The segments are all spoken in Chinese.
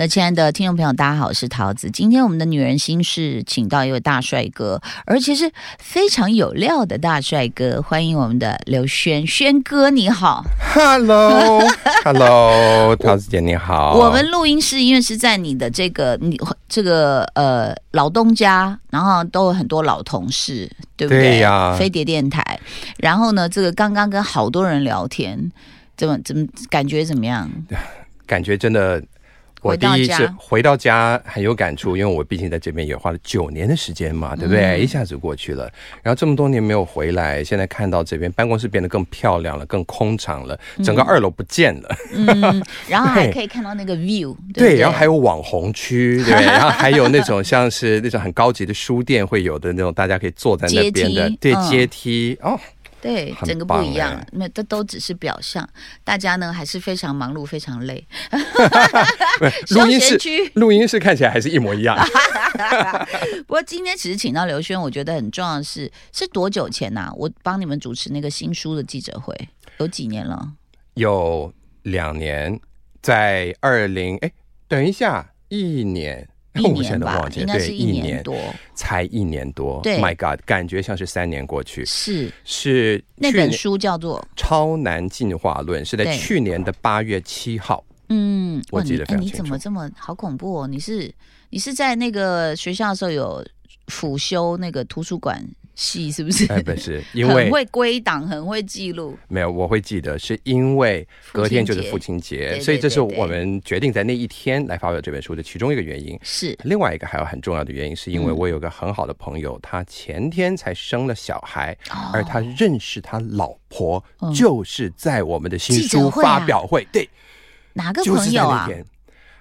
各位亲爱的听众朋友，大家好，我是桃子。今天我们的女人心事，请到一位大帅哥，而且是非常有料的大帅哥。欢迎我们的刘轩，轩哥你好。Hello，Hello，桃子姐你好。我们录音室因为是在你的这个你这个呃老东家，然后都有很多老同事，对不对？对呀飞碟电台。然后呢，这个刚刚跟好多人聊天，怎么怎么感觉怎么样？感觉真的，我第一回到家。是回到家很有感触，因为我毕竟在这边也花了九年的时间嘛，对不对？嗯一下子过去了，然后这么多年没有回来，现在看到这边办公室变得更漂亮了，更空场了，整个二楼不见了，嗯，然后还可以看到那个 view，对对，对？然后还有网红区，对，然后还有那种像是那种很高级的书店会有的那种，大家可以坐在那边的阶梯，嗯。对阶梯。哦，对，整个不一样哎，那这都只是表象，大家呢还是非常忙碌，非常累。录音室录音室看起来还是一模一样。不过今天只是请到刘轩，我觉得很重要的是，是多久前呐、我帮你们主持那个新书的记者会，有几年了？有两年，在二零哎，等一下，一年，一 我现在年吧都忘，记，对，应该是一年多。才一年多。对 My God，感觉像是三年过去。是是那本书叫做《超难进化论》，是在去年的八月七号。嗯，我记得你哎，你非常清楚怎么这么好恐怖哦？你是你是在那个学校的时候有辅修那个图书馆系是不是？哎，不是，因为很为会归档，很会记录。没有，我会记得，是因为隔天就是父亲节，对对所以这是我们决定在那一天来发表这本书的其中一个原因。是另外一个还有很重要的原因，是因为嗯我有个很好的朋友，他前天才生了小孩，哦而他认识他老婆嗯，就是在我们的新书发表会，对，哪个朋友啊？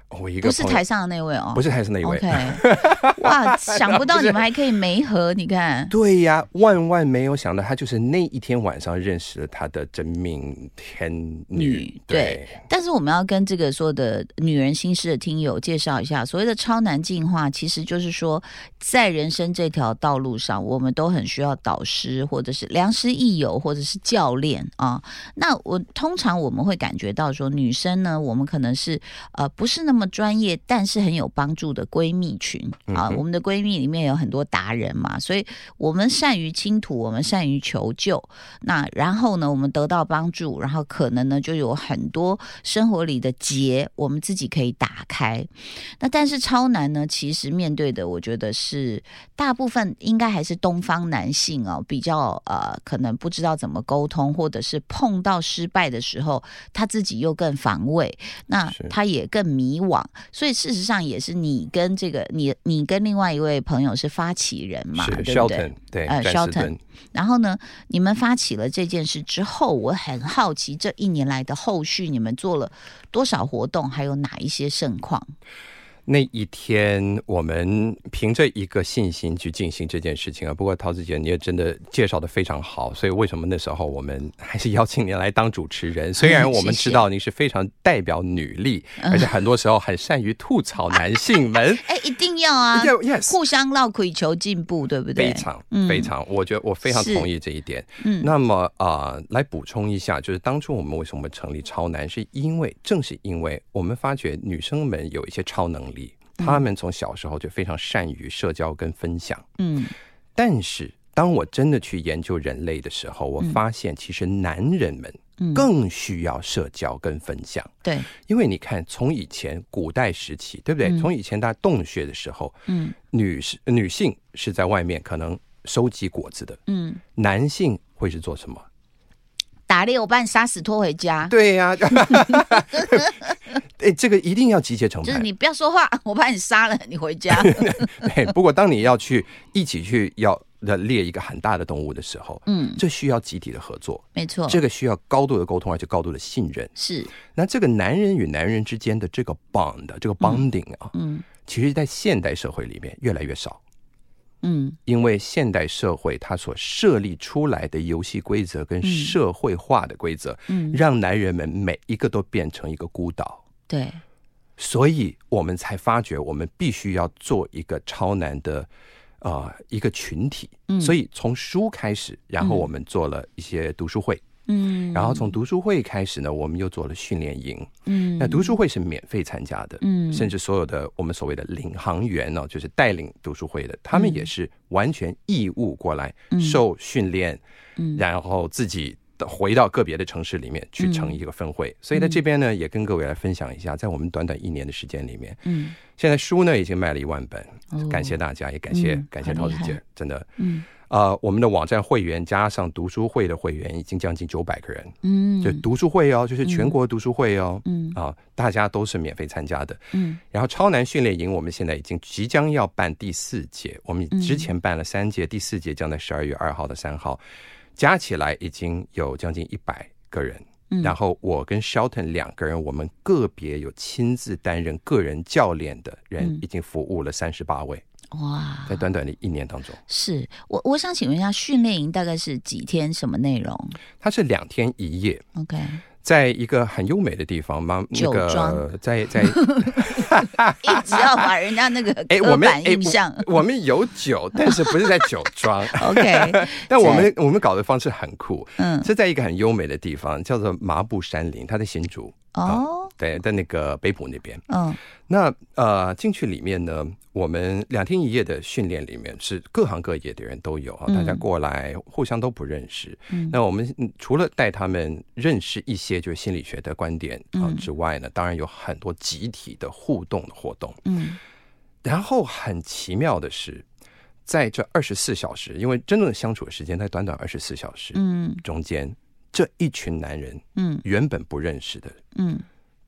我一个不是台上的那位哦，不是台上那一位。OK，哇，想不到你们还可以媒合，你看，对呀，万万没有想到，他就是那一天晚上认识了他的真命天女。对，但是我们要跟这个说的女人心事的听友介绍一下，所谓的超难进化，其实就是说，在人生这条道路上，我们都很需要导师，或者是良师益友，或者是教练啊。那我通常我们会感觉到说，女生呢，我们可能是呃不是那么专业，但是很有帮助的闺蜜群啊。我们的闺蜜里面有很多达人嘛，所以我们善于倾吐，我们善于求救。那然后呢，我们得到帮助，然后可能呢就有很多生活里的结，我们自己可以打开。那但是超男呢，其实面对的，我觉得是大部分应该还是东方男性哦，比较呃可能不知道怎么沟通，或者是碰到失败的时候，他自己又更防卫，那他也更迷惘。所以事实上也是你跟这个你你跟另外一位朋友是发起人嘛，对不对？Shelton，对，呃詹 Shelton。然后呢，你们发起了这件事之后，我很好奇这一年来的后续，你们做了多少活动，还有哪一些盛况？那一天，我们凭着一个信心去进行这件事情啊。不过陶子姐，你也真的介绍的非常好，所以为什么那时候我们还是邀请您来当主持人？虽然我们知道您是非常代表女力，嗯而且很多时候很善于吐槽男性们。哎，一定要啊，互相唠可以求进步，对不对？非常嗯非常，我觉得我非常同意这一点。嗯那么啊、呃来补充一下，就是当初我们为什么成立超男，是因为正是因为我们发觉女生们有一些超能力，她们从小时候就非常善于社交跟分享。嗯。但是当我真的去研究人类的时候，我发现其实男人们嗯，更需要社交跟分享。对，因为你看，从以前古代时期，对不对？嗯。从以前大家洞穴的时候，嗯。女士女性是在外面可能收集果子的，嗯，男性会是做什么？打猎我把你杀死拖回家，对呀、哎，这个一定要集结成派。就是你不要说话，我把你杀了，你回家。对，不过当你要去一起去要呃猎一个很大的动物的时候，嗯，这需要集体的合作，没错，这个需要高度的沟通，而且高度的信任。是那这个男人与男人之间的这个 bond，这个 bonding 啊，嗯其实在现代社会里面越来越少。嗯。因为现代社会它所设立出来的游戏规则跟社会化的规则，嗯，让男人们每一个都变成一个孤岛，对，所以我们才发觉我们必须要做一个超男的呃一个群体。嗯。所以从书开始，然后嗯。我们做了一些读书会，嗯，然后从读书会开始呢，我们又做了训练营。嗯，那读书会是免费参加的，嗯。甚至所有的我们所谓的领航员呢、就是带领读书会的，他们也是完全义务过来受训练，嗯。然后自己的回到个别的城市里面去成一个分会。所以在这边呢，也跟各位来分享一下，在我们短短一年的时间里面，嗯。现在书呢已经卖了一万本，哦。感谢大家，也感谢、嗯感谢陶子姐，真的。嗯呃，我们的网站会员加上读书会的会员已经将近九百个人，嗯，就读书会哦，就是全国读书会哦，嗯。啊，大家都是免费参加的。嗯。然后超难训练营，我们现在已经即将要办第四届，我们之前办了三届，第四届将在十二月二号的三号，加起来已经有将近一百个人。嗯。然后我跟 Shelton 两个人，我们个别有亲自担任个人教练的人嗯，已经服务了三十八位，哇，在短短的一年当中，是我我想请问一下，训练营大概是几天？什么内容它是两天一夜，？OK，在一个很优美的地方，妈那酒庄个在 在一直要把人家那个 哎，刻我们哎板印象。我 我们有酒，但是不是在酒庄。OK，但我们我们搞的方式很酷，嗯，是在一个很优美的地方，叫做麻布山林，它在新竹，哦，对，在那个北浦那边。嗯那呃，进去里面呢，我们两天一夜的训练里面是各行各业的人都有啊，嗯大家过来互相都不认识。嗯那我们嗯除了带他们认识一些就是心理学的观点啊嗯之外呢，当然有很多集体的互动的活动。嗯然后很奇妙的是，在这二十四小时，因为真正的相处的时间在短短二十四小时嗯中间，这一群男人嗯。原本不认识的，嗯。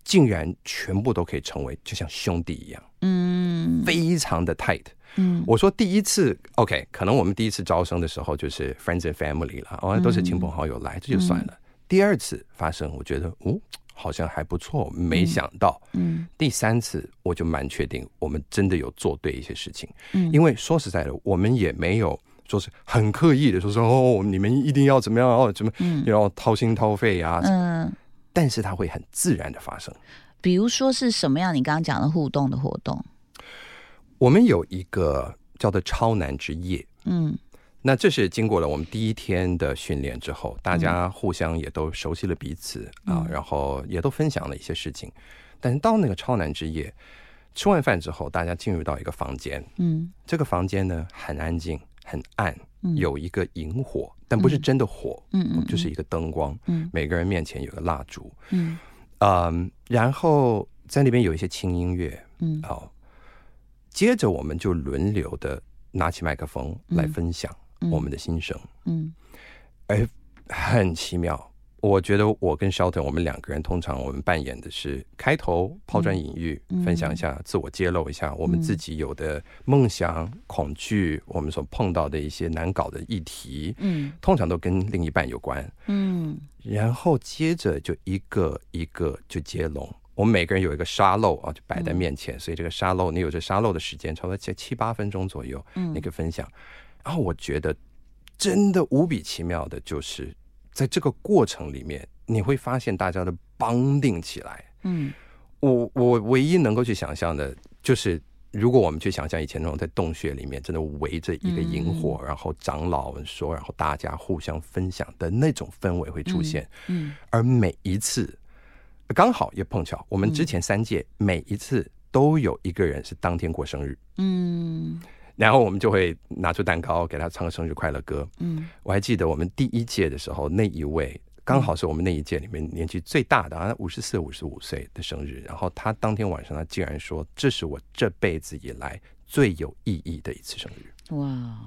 竟然全部都可以成为就像兄弟一样，嗯。非常的 tight。嗯。我说第一次，OK，可能我们第一次招生的时候就是 friends and family 了，哦，都是亲朋好友来，这就算了。第二次发生，我觉得哦，好像还不错，没想到。嗯。第三次我就蛮确定，我们真的有做对一些事情。嗯。因为说实在的，我们也没有说是很刻意的说说哦，你们一定要怎么样哦，怎么嗯要掏心掏肺啊，嗯，但是它会很自然的发生。比如说是什么样？你刚刚讲的互动的活动？我们有一个叫做超难之夜。嗯那这是经过了我们第一天的训练之后，大家互相也都熟悉了彼此啊，然后也都分享了一些事情。但是到那个超难之夜，吃完饭之后，大家进入到一个房间，嗯这个房间呢很安静、很暗，嗯。有一个萤火，但不是真的火，嗯。嗯就是一个灯光。嗯。每个人面前有个蜡烛，嗯。嗯，然后在那边有一些轻音乐，嗯。好，接着我们就轮流的拿起麦克风来分享我们的心声，嗯。哎，很奇妙。我觉得我跟 Shelton 我们两个人通常我们扮演的是开头抛砖引玉，嗯分享一下自我揭露一下我们自己有的梦想、恐惧，我们所碰到的一些难搞的议题，嗯通常都跟另一半有关。嗯然后接着就一个一个就接龙。我们每个人有一个沙漏啊，就摆在面前，所以这个沙漏，你有这沙漏的时间，差不多七七八分钟左右，嗯你可以分享。然后我觉得真的无比奇妙的，就是在这个过程里面，你会发现大家的绑定起来。嗯我我唯一能够去想象的，就是如果我们去想象以前那种在洞穴里面，真的围着一个萤火，然后长老们说，然后大家互相分享的那种氛围会出现。嗯而每一次刚好也碰巧，我们之前三届、每一次都有一个人是当天过生日，嗯然后我们就会拿出蛋糕给他唱个生日快乐歌。嗯我还记得我们第一届的时候，那一位刚好是我们那一届里面年纪最大的，好像五十四、五十五岁的生日。然后他当天晚上，他竟然说：“这是我这辈子以来最有意义的一次生日。哇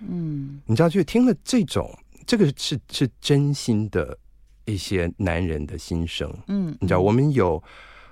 嗯”你知道，就听了这种，这个是是真心的一些男人的心声。嗯你知道，我们有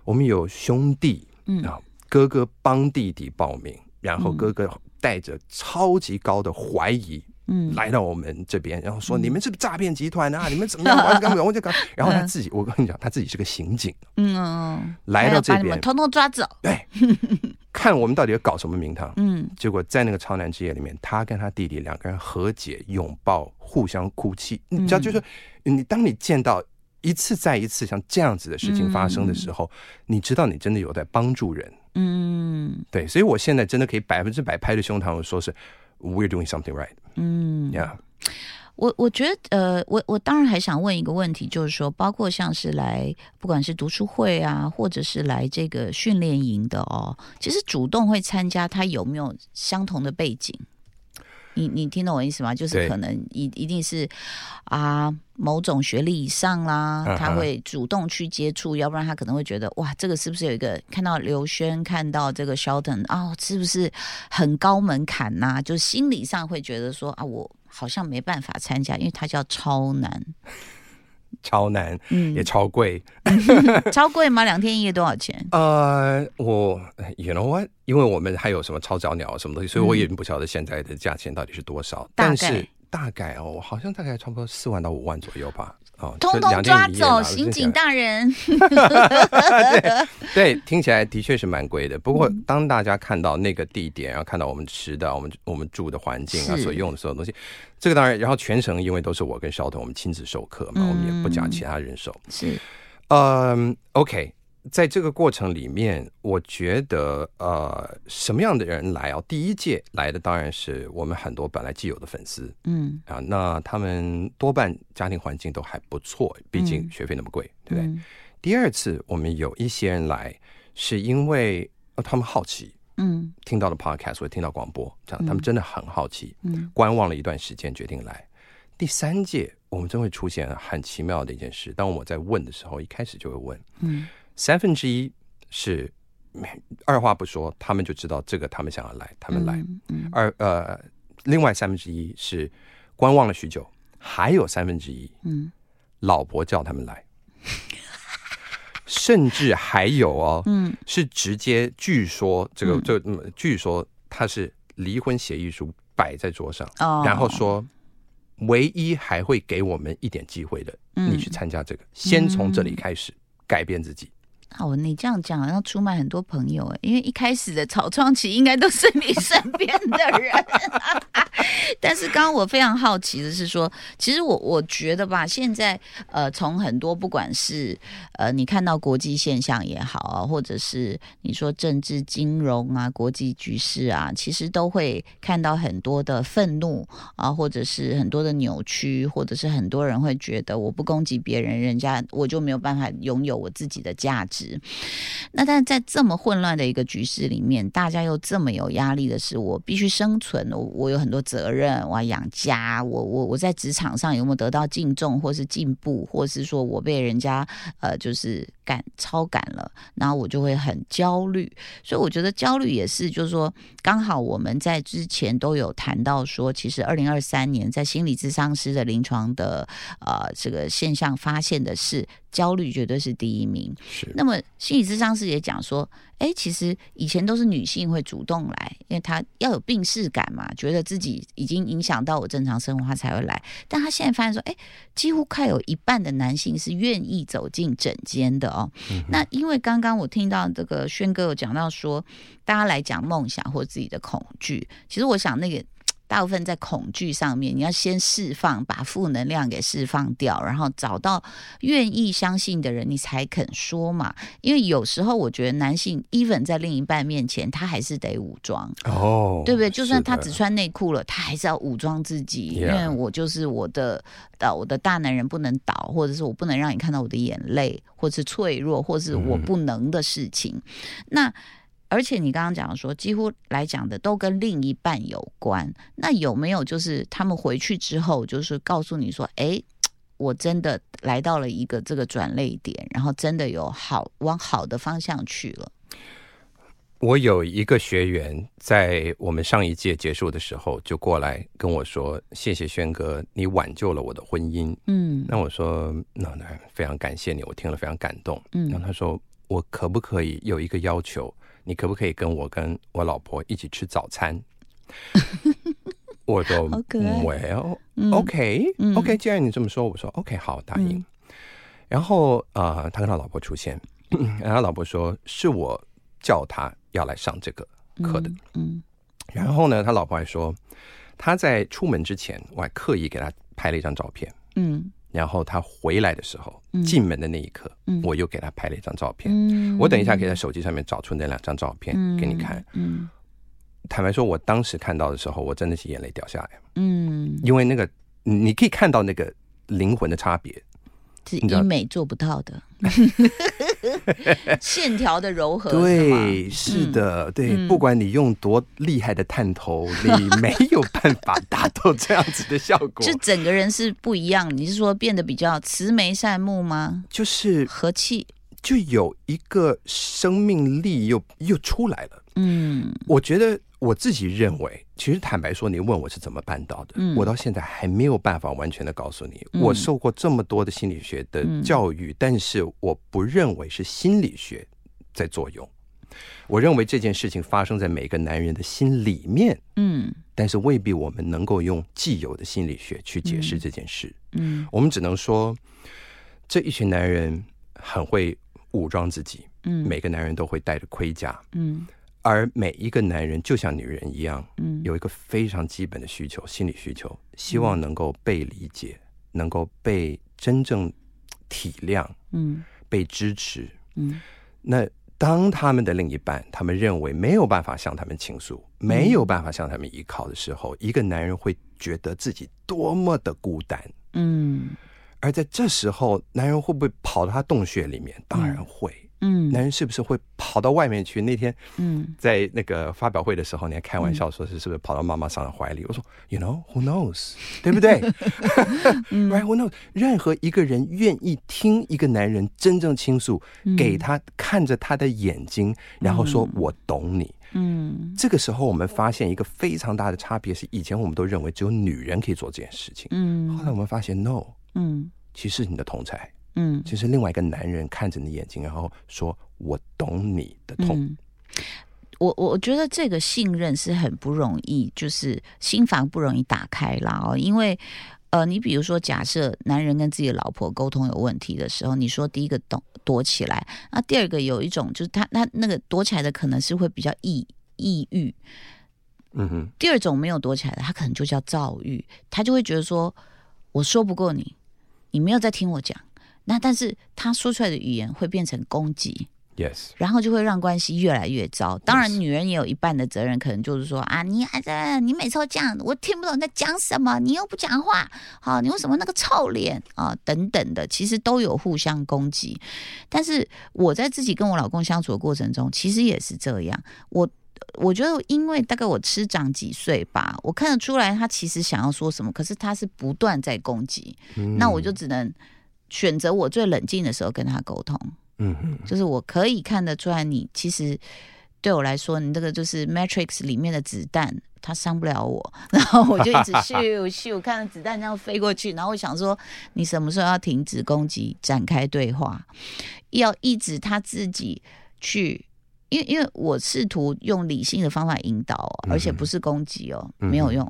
我们有兄弟嗯啊，哥哥帮弟弟报名，然后哥哥带着超级高的怀疑。嗯来到我们这边，然后说你们是不是诈骗集团啊？你们怎么样？我干嘛？我就搞。然后他自己，我跟你讲，他自己是个刑警，嗯嗯，来到这边还要把你们，通通抓走。对，看我们到底要搞什么名堂。嗯结果在那个超男之夜里面，他跟他弟弟两个人和解、拥抱、互相哭泣。你知道，就是你当你见到一次再一次像这样子的事情发生的时候，你知道你真的有在帮助人。嗯对，所以我现在真的可以百分之百拍着胸膛，我说是 We're doing something right。嗯 Yeah，我我觉得，呃，我我当然还想问一个问题，就是说，包括像是来，不管是读书会啊，或者是来这个训练营的哦，其实主动会参加，他有没有相同的背景？你你听懂我意思吗？就是可能一一定是啊某种学历以上啦，他会主动去接触，要不然他可能会觉得哇，这个是不是有一个看到刘轩看到这个 Shelton 啊，是不是很高门槛呐、就是心理上会觉得说啊，我好像没办法参加，因为他叫超难，超难，嗯也，超贵。超贵吗？两天一夜多少钱？呃，我 you know what？因为我们还有什么超早鸟什么东西，所以我也不晓得现在的价钱到底是多少。但是大概哦，好像大概差不多四万到五万左右吧。哦，通通抓走，刑警。大人。对对，听起来的确是蛮贵的。不过嗯当大家看到那个地点，然后看到我们吃的、我们我们住的环境啊，所用的所有东西，这个当然，然后全程因为都是我跟肖彤，我们亲自授课嘛，我们也不讲其他人手。是，嗯，OK，在这个过程里面，我觉得呃，什么样的人来啊？第一届来的当然是我们很多本来既有的粉丝嗯，啊，那他们多半家庭环境都还不错，毕竟嗯学费那么贵，对不对？嗯第二次我们有一些人来，是因为、呃、他们好奇。嗯听到了 podcast 或者听到广播，这样他们真的很好奇，嗯观望了一段时间，决定来。第三届我们真会出现很奇妙的一件事，当我在问的时候，一开始就会问，嗯三分之一是二话不说，他们就知道这个他们想要来，他们来。嗯嗯。二呃，另外三分之一是观望了许久，还有三分之一嗯。老婆叫他们来，甚至还有哦，嗯。是直接据说这个嗯。这嗯据说他是离婚协议书摆在桌上，哦，然后说唯一还会给我们一点机会的，嗯。你去参加这个，先从这里开始改变自己。哦，你这样讲好像出卖很多朋友哎，因为一开始的草创期应该都是你身边的人。但是刚刚我非常好奇的是说，其实我我觉得吧，现在呃，从很多不管是呃你看到国际现象也好啊，或者是你说政治金融啊、国际局势啊，其实都会看到很多的愤怒啊，或者是很多的扭曲，或者是很多人会觉得我不攻击别人，人家我就没有办法拥有我自己的价值值。那但在这么混乱的一个局势里面，大家又这么有压力的是，我必须生存，我我有很多责任，我要养家，我我我在职场上有没有得到敬重，或是进步，或是说我被人家呃就是赶超赶了，然后我就会很焦虑。所以我觉得焦虑也是，就是说刚好我们在之前都有谈到说，其实二零二三年在心理咨商师的临床的呃这个现象发现的是，焦虑绝对是第一名。是那么心理咨商师也讲说，哎，其实以前都是女性会主动来，因为她要有病视感嘛，觉得自己已经影响到我正常生活，她才会来。但她现在发现说，哎，几乎快有一半的男性是愿意走进诊间的哦。那因为刚刚我听到这个轩哥有讲到说，大家来讲梦想或自己的恐惧，其实我想那个。大部分在恐惧上面，你要先释放，把负能量给释放掉，然后找到愿意相信的人，你才肯说嘛。因为有时候我觉得男性 even 在另一半面前，他还是得武装，哦，对不对？就算他只穿内裤了，他还是要武装自己，因为我就是我的呃，我的大男人不能倒，或者是我不能让你看到我的眼泪，或是脆弱，或是我嗯不能的事情。那而且你刚刚讲说，几乎来讲的都跟另一半有关。那有没有就是他们回去之后，就是告诉你说，哎，我真的来到了一个这个转泪点，然后真的有好往好的方向去了。我有一个学员，在我们上一届结束的时候，就过来跟我说：“谢谢轩哥，你挽救了我的婚姻。”嗯那我说：“那那非常感谢你，我听了非常感动。”嗯然后他说：“我可不可以有一个要求？你可不可以跟我跟我老婆一起吃早餐？” 我说好可爱：“Well, 嗯 OK, 嗯 OK。既然你这么说，我说 OK，好，答应。嗯然后呃，他跟他老婆出现，然后他老婆说是我叫他要来上这个课的。嗯然后呢，他老婆还说他在出门之前，我还刻意给他拍了一张照片。嗯然后他回来的时候嗯，进门的那一刻，嗯我又给他拍了一张照片。嗯我等一下可以在手机上面找出那两张照片给你看。。嗯坦白说，我当时看到的时候，我真的是眼泪掉下来，嗯因为那个你你可以看到那个灵魂的差别。是医美做不到的，线条的柔和，对，是的，对，嗯不管你用多厉害的探头，你 没有办法达到这样子的效果。就整个人是不一样。你是说变得比较慈眉善目吗？就是和气，就有一个生命力又又出来了。嗯我觉得我自己认为，其实坦白说，你问我是怎么办到的，嗯我到现在还没有办法完全的告诉你。嗯我受过这么多的心理学的教育，但是我不认为是心理学在作用。我认为这件事情发生在每个男人的心里面，嗯但是未必我们能够用既有的心理学去解释这件事。嗯我们只能说，这一群男人很会武装自己，嗯，每个男人都会带着盔甲，嗯而每一个男人就像女人一样，嗯有一个非常基本的需求，心理需求，希望能够被理解，能够被真正体谅、嗯被支持。嗯那当他们的另一半，他们认为没有办法向他们倾诉，没有办法向他们依靠的时候，一个男人会觉得自己多么的孤单。嗯而在这时候，男人会不会跑到他洞穴里面？当然会。嗯男人是不是会跑到外面去？那天嗯在那个发表会的时候，你还开玩笑说是是不是跑到妈妈桑的怀里？我说，You know who knows，对不对？Right who knows？任何一个人愿意听一个男人真正倾诉，给他看着他的眼睛，然后说我懂你。嗯这个时候，我们发现一个非常大的差别是，以前我们都认为只有女人可以做这件事情，嗯后来我们发现，no，嗯其实你的同才。嗯就是另外一个男人看着你眼睛，然后说：“我懂你的痛。嗯，我我觉得这个信任是很不容易，就是心房不容易打开啦哦，因为。呃，你比如说，假设男人跟自己的老婆沟通有问题的时候，你说第一个躲躲起来，那第二个有一种就是他他那个躲起来的可能是会比较抑抑郁，嗯哼，第二种没有躲起来的，他可能就叫躁郁，他就会觉得说，我说不过你，你没有在听我讲，那但是他说出来的语言会变成攻击，，yes，然后就会让关系越来越糟。当然，女人也有一半的责任，可能就是说啊，你还在，你每次都这样，我听不懂你在讲什么，你又不讲话，好、你为什么那个臭脸啊、等等的，其实都有互相攻击。但是我在自己跟我老公相处的过程中，其实也是这样，我。我觉得，因为大概我吃长几岁吧，我看得出来他其实想要说什么，可是他是不断在攻击，嗯那我就只能选择我最冷静的时候跟他沟通。嗯哼，就是我可以看得出来，你其实对我来说，你这个就是 Matrix 里面的子弹，它伤不了我。然后我就一直 咻咻看着子弹这样飞过去，然后我想说，你什么时候要停止攻击，展开对话，要一直他自己去。因为因为我试图用理性的方法引导哦，而且不是攻击哦，嗯没有用。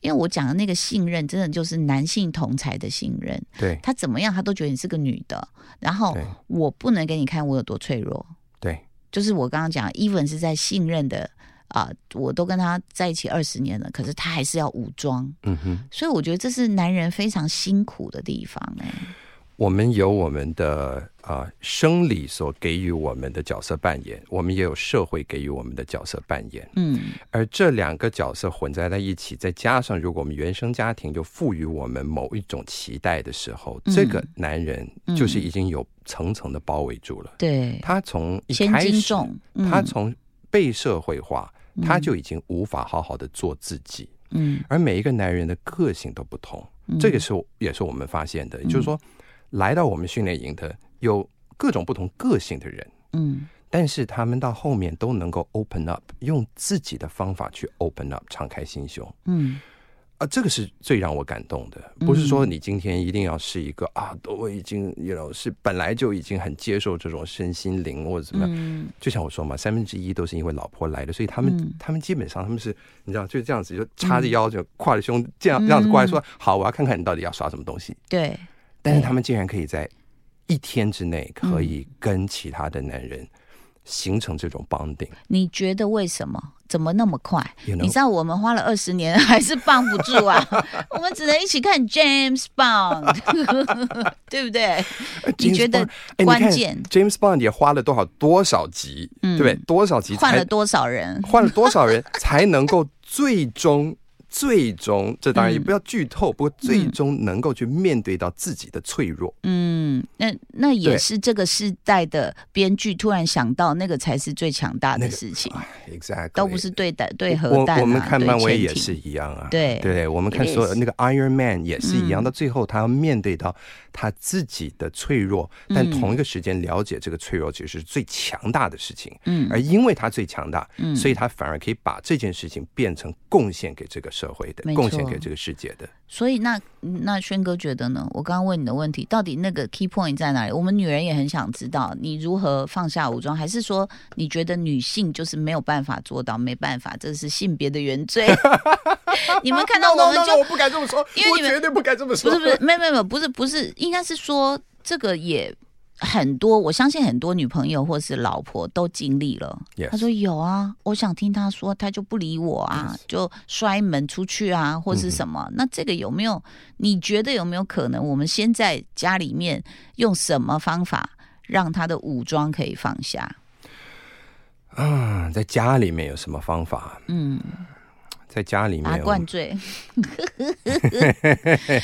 因为我讲的那个信任，真的就是男性同才的信任。对。他怎么样，他都觉得你是个女的，然后我不能给你看我有多脆弱。对，就是我刚刚讲，even 是在信任的啊、我都跟他在一起二十年了，可是他还是要武装，嗯哼，所以我觉得这是男人非常辛苦的地方哎、我们有我们的啊、生理所给予我们的角色扮演，我们也有社会给予我们的角色扮演，嗯。而这两个角色混在在一起，再加上如果我们原生家庭就赋予我们某一种期待的时候，嗯。这个男人就是已经有层层的包围住了。对，他从一千开始，嗯。他从被社会化，他就已经无法好好的做自己。嗯。而每一个男人的个性都不同，嗯。这个是也是我们发现的，也就是说，来到我们训练营的有各种不同个性的人，嗯。但是他们到后面都能够 open up，用自己的方法去 open up，敞开心胸。嗯。啊，这个是最让我感动的，不是说你今天一定要是一个啊，我已经，you know，是本来就已经很接受这种身心灵或者怎么样。嗯。就像我说嘛，三分之一都是因为老婆来的，所以他们、嗯。他们基本上他们是，你知道，就这样子，就叉着腰，就挎着胸，这样这样子过来说，好，我要看看你到底要耍什么东西。对，但是他们竟然可以在一天之内，可以跟其他的男人形成这种 bonding。你觉得为什么？怎么那么快 You know 你知道我们花了二十年 还是帮不住啊，我们只能一起看 James Bond，对不对？你觉得关键 James Bond 也花了多少多少集，嗯对不对？多少集换了多少人？换了多少人才能够最终最终，这当然也嗯。不要剧透，不过最终能够去面对到自己的脆弱。嗯，那那也是这个时代的编剧突然想到，那个才是最强大的那个事情，Exactly，都不是对的对我核弹、啊、我们看漫威也是一样啊，对。对，我们看所有那个 Iron Man 也是一样，嗯。到最后他要面对到他自己的脆弱，但嗯同一个时间了解这个脆弱其实是最强大的事情，嗯。而因为他最强大，嗯。所以他反而可以把这件事情变成贡献给这个社会的贡献给这个世界的。所以那那轩哥觉得呢？我刚刚问你的问题，到底那个 key point 在哪里？我们女人也很想知道，你如何放下武装，还是说你觉得女性就是没有办法做到，没办法，这是性别的原罪？你们看到我们 no, 就 no，我不敢这么说，因为你们绝对不敢这么说。不是不是，没没有没有，不是不是，应该是说这个也很多，我相信很多女朋友或是老婆都经历了。Yes 他说有啊，我想听他说，他就不理我啊 Yes 就摔门出去啊，或是什嗯么。那这个有没有？你觉得有没有可能？我们先在家里面用什么方法让他的武装可以放下？啊，在家里面有什么方法？嗯，在家里面，灌醉。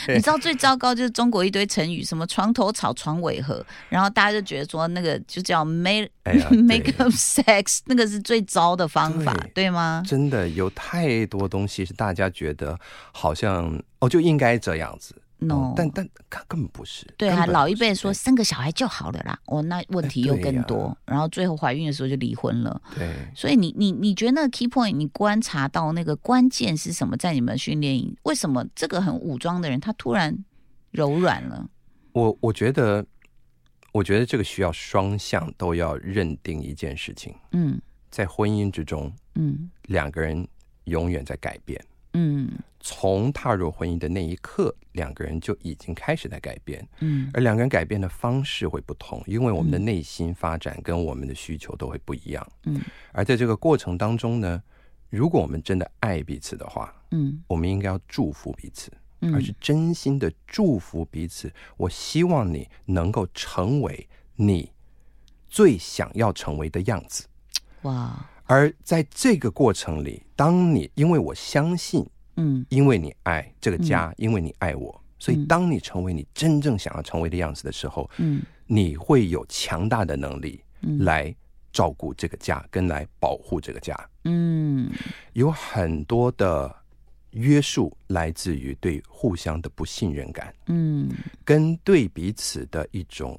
你知道最糟糕就是中国一堆成语，什么床头吵，床尾和，然后大家就觉得说那个就叫 make 哎 make up sex，那个是最糟的方法，对对吗？真的有太多东西是大家觉得好像哦就应该这样子。no，哦但但他根本不是。对啊，老一辈说生个小孩就好了啦，哦，那问题又更多，然后最后怀孕的时候就离婚了。对，所以你你你觉得那个 key point，你观察到那个关键是什么？在你们训练营，为什么这个很武装的人他突然柔软了？我我觉得，我觉得这个需要双向都要认定一件事情，嗯在婚姻之中，嗯两个人永远在改变。嗯。从踏入婚姻的那一刻，两个人就已经开始在改变，嗯。而两个人改变的方式会不同，因为我们的内心发展跟我们的需求都会不一样。嗯。而在这个过程当中呢，如果我们真的爱彼此的话，嗯。我们应该要祝福彼此，嗯，而是真心的祝福彼此。我希望你能够成为你最想要成为的样子。哇，而在这个过程里，当你因为我相信，嗯。因为你爱这个家，因为你爱我，所以嗯当你成为你真正想要成为的样子的时候，嗯。你会有强大的能力嗯。来照顾这个家，跟来保护这个家。嗯。有很多的约束来自于对互相的不信任感，嗯。跟对彼此的一种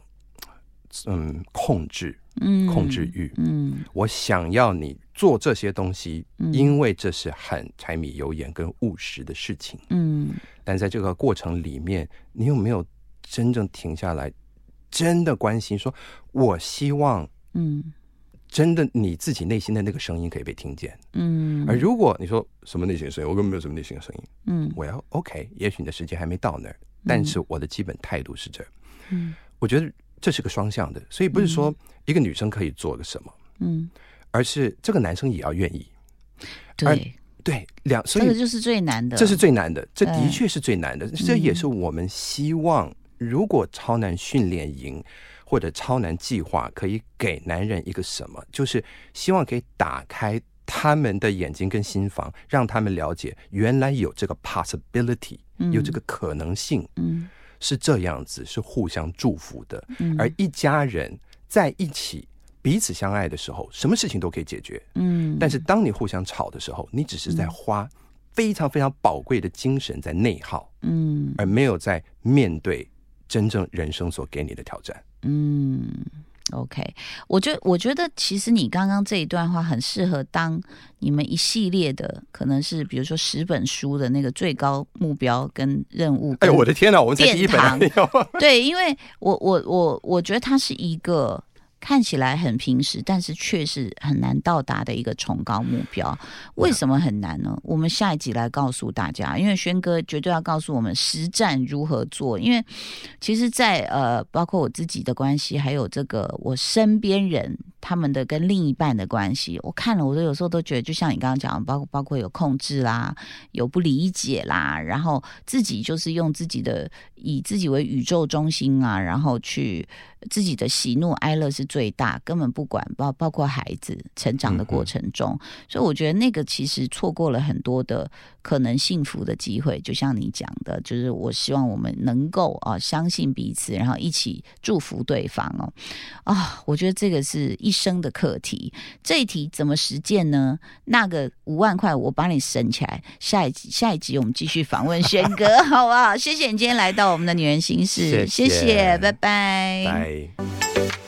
嗯控制、嗯，控制欲。嗯我想要你做这些东西，嗯。因为这是很柴米油盐跟务实的事情。嗯。但在这个过程里面，你有没有真正停下来，真的关心说，我希望嗯。真的你自己内心的那个声音可以被听见。嗯，而如果你说什么内心的声音，我根本没有什么内心的声音，嗯。我要 OK，也许你的时间还没到那儿，但是我的基本态度是这。嗯。我觉得这是个双向的，所以不是说一个女生可以做个什么，嗯，而是这个男生也要愿意。对，对，两所以这个就是最难的，这是最难的，这的确是最难的，这也是我们希望，如果超男训练营或者超男计划可以给男人一个什么，就是希望可以打开他们的眼睛跟心房，让他们了解原来有这个 possibility，嗯。有这个可能性。嗯是这样子，是互相祝福的。嗯而一家人在一起彼此相爱的时候，什么事情都可以解决。嗯，但是当你互相吵的时候，你只是在花非常非常宝贵的精神在内耗，嗯而没有在面对真正人生所给你的挑战。嗯，OK，我觉我觉得其实你刚刚这一段话很适合当你们一系列的，可能是比如说十本书的那个最高目标跟任务。哎呦，我的天哪！我们才第一本啊，对，因为我我我我觉得它是一个看起来很平实，但是却是很难到达的一个崇高目标。为什么很难呢？我们下一集来告诉大家，因为轩哥绝对要告诉我们实战如何做。因为其实在，呃，包括我自己的关系，还有这个我身边人他们的跟另一半的关系，我看了，我都有时候都觉得，就像你刚刚讲，包括包括有控制啦，有不理解啦，然后自己就是用自己的以自己为宇宙中心啊，然后去自己的喜怒哀乐是最大，根本不管包包括孩子成长的过程中，所以我觉得那个其实错过了很多的可能幸福的机会。就像你讲的，就是我希望我们能够啊相信彼此，然后一起祝福对方哦啊，我觉得这个是一生的课题。这一题怎么实践呢？那个五万块我帮你省起来，下一集下一集我们继续访问轩哥，好不好？谢谢你今天来到我们的女人心事，谢谢谢，拜拜。拜。